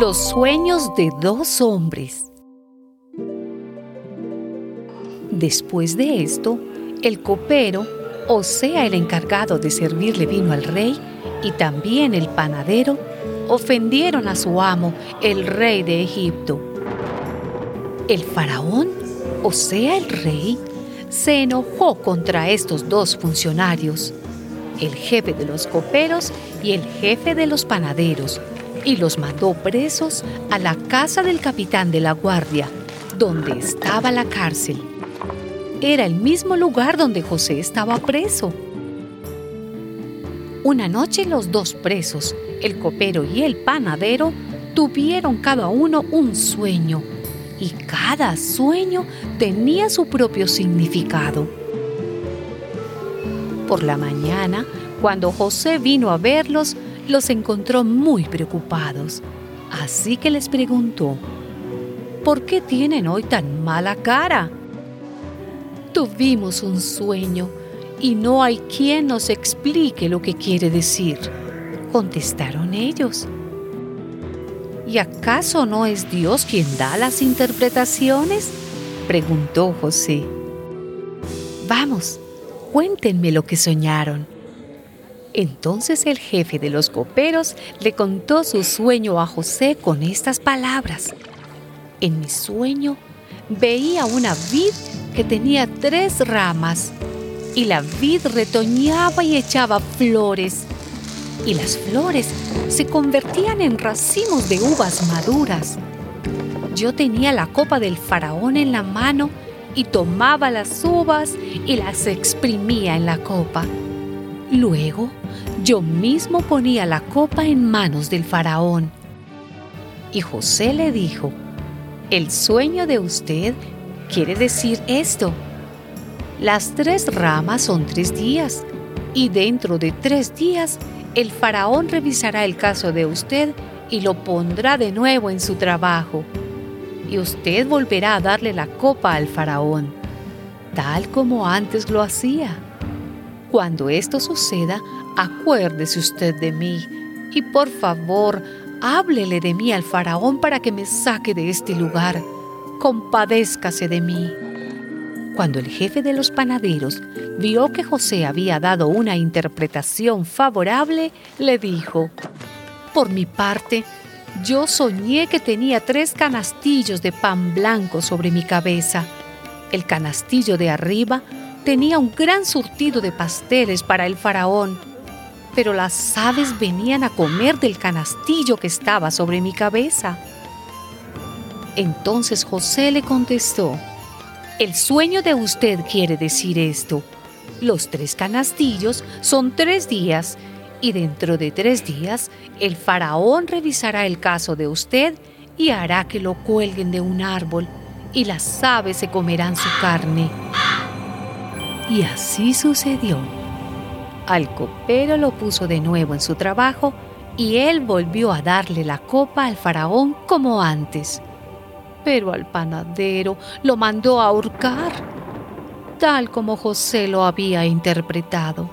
Los sueños de dos hombres. Después de esto, el copero, o sea, el encargado de servirle vino al rey, y también el panadero, ofendieron a su amo, el rey de Egipto. El faraón, o sea, el rey, se enojó contra estos dos funcionarios, el jefe de los coperos y el jefe de los panaderos, y los mandó presos a la casa del capitán de la guardia, donde estaba la cárcel. Era el mismo lugar donde José estaba preso. Una noche los dos presos, el copero y el panadero, tuvieron cada uno un sueño, y cada sueño tenía su propio significado. Por la mañana, cuando José vino a verlos, los encontró muy preocupados, así que les preguntó, ¿por qué tienen hoy tan mala cara? Tuvimos un sueño y no hay quien nos explique lo que quiere decir, contestaron ellos. ¿Y acaso no es Dios quien da las interpretaciones? preguntó José. Vamos, cuéntenme lo que soñaron. Entonces el jefe de los coperos le contó su sueño a José con estas palabras. En mi sueño veía una vid que tenía tres ramas y la vid retoñaba y echaba flores y las flores se convertían en racimos de uvas maduras. Yo tenía la copa del faraón en la mano y tomaba las uvas y las exprimía en la copa. Luego, yo mismo ponía la copa en manos del faraón. Y José le dijo, el sueño de usted quiere decir esto. Las tres ramas son tres días, y dentro de tres días el faraón revisará el caso de usted y lo pondrá de nuevo en su trabajo. Y usted volverá a darle la copa al faraón, tal como antes lo hacía. Cuando esto suceda, acuérdese usted de mí y por favor, háblele de mí al faraón para que me saque de este lugar. Compadézcase de mí. Cuando el jefe de los panaderos vio que José había dado una interpretación favorable, le dijo, Por mi parte, yo soñé que tenía tres canastillos de pan blanco sobre mi cabeza. El canastillo de arriba tenía un gran surtido de pasteles para el faraón, pero las aves venían a comer del canastillo que estaba sobre mi cabeza. Entonces José le contestó, el sueño de usted quiere decir esto. Los tres canastillos son tres días y dentro de tres días el faraón revisará el caso de usted y hará que lo cuelguen de un árbol y las aves se comerán su carne. Y así sucedió. Al copero lo puso de nuevo en su trabajo y él volvió a darle la copa al faraón como antes. Pero al panadero lo mandó a ahorcar, tal como José lo había interpretado.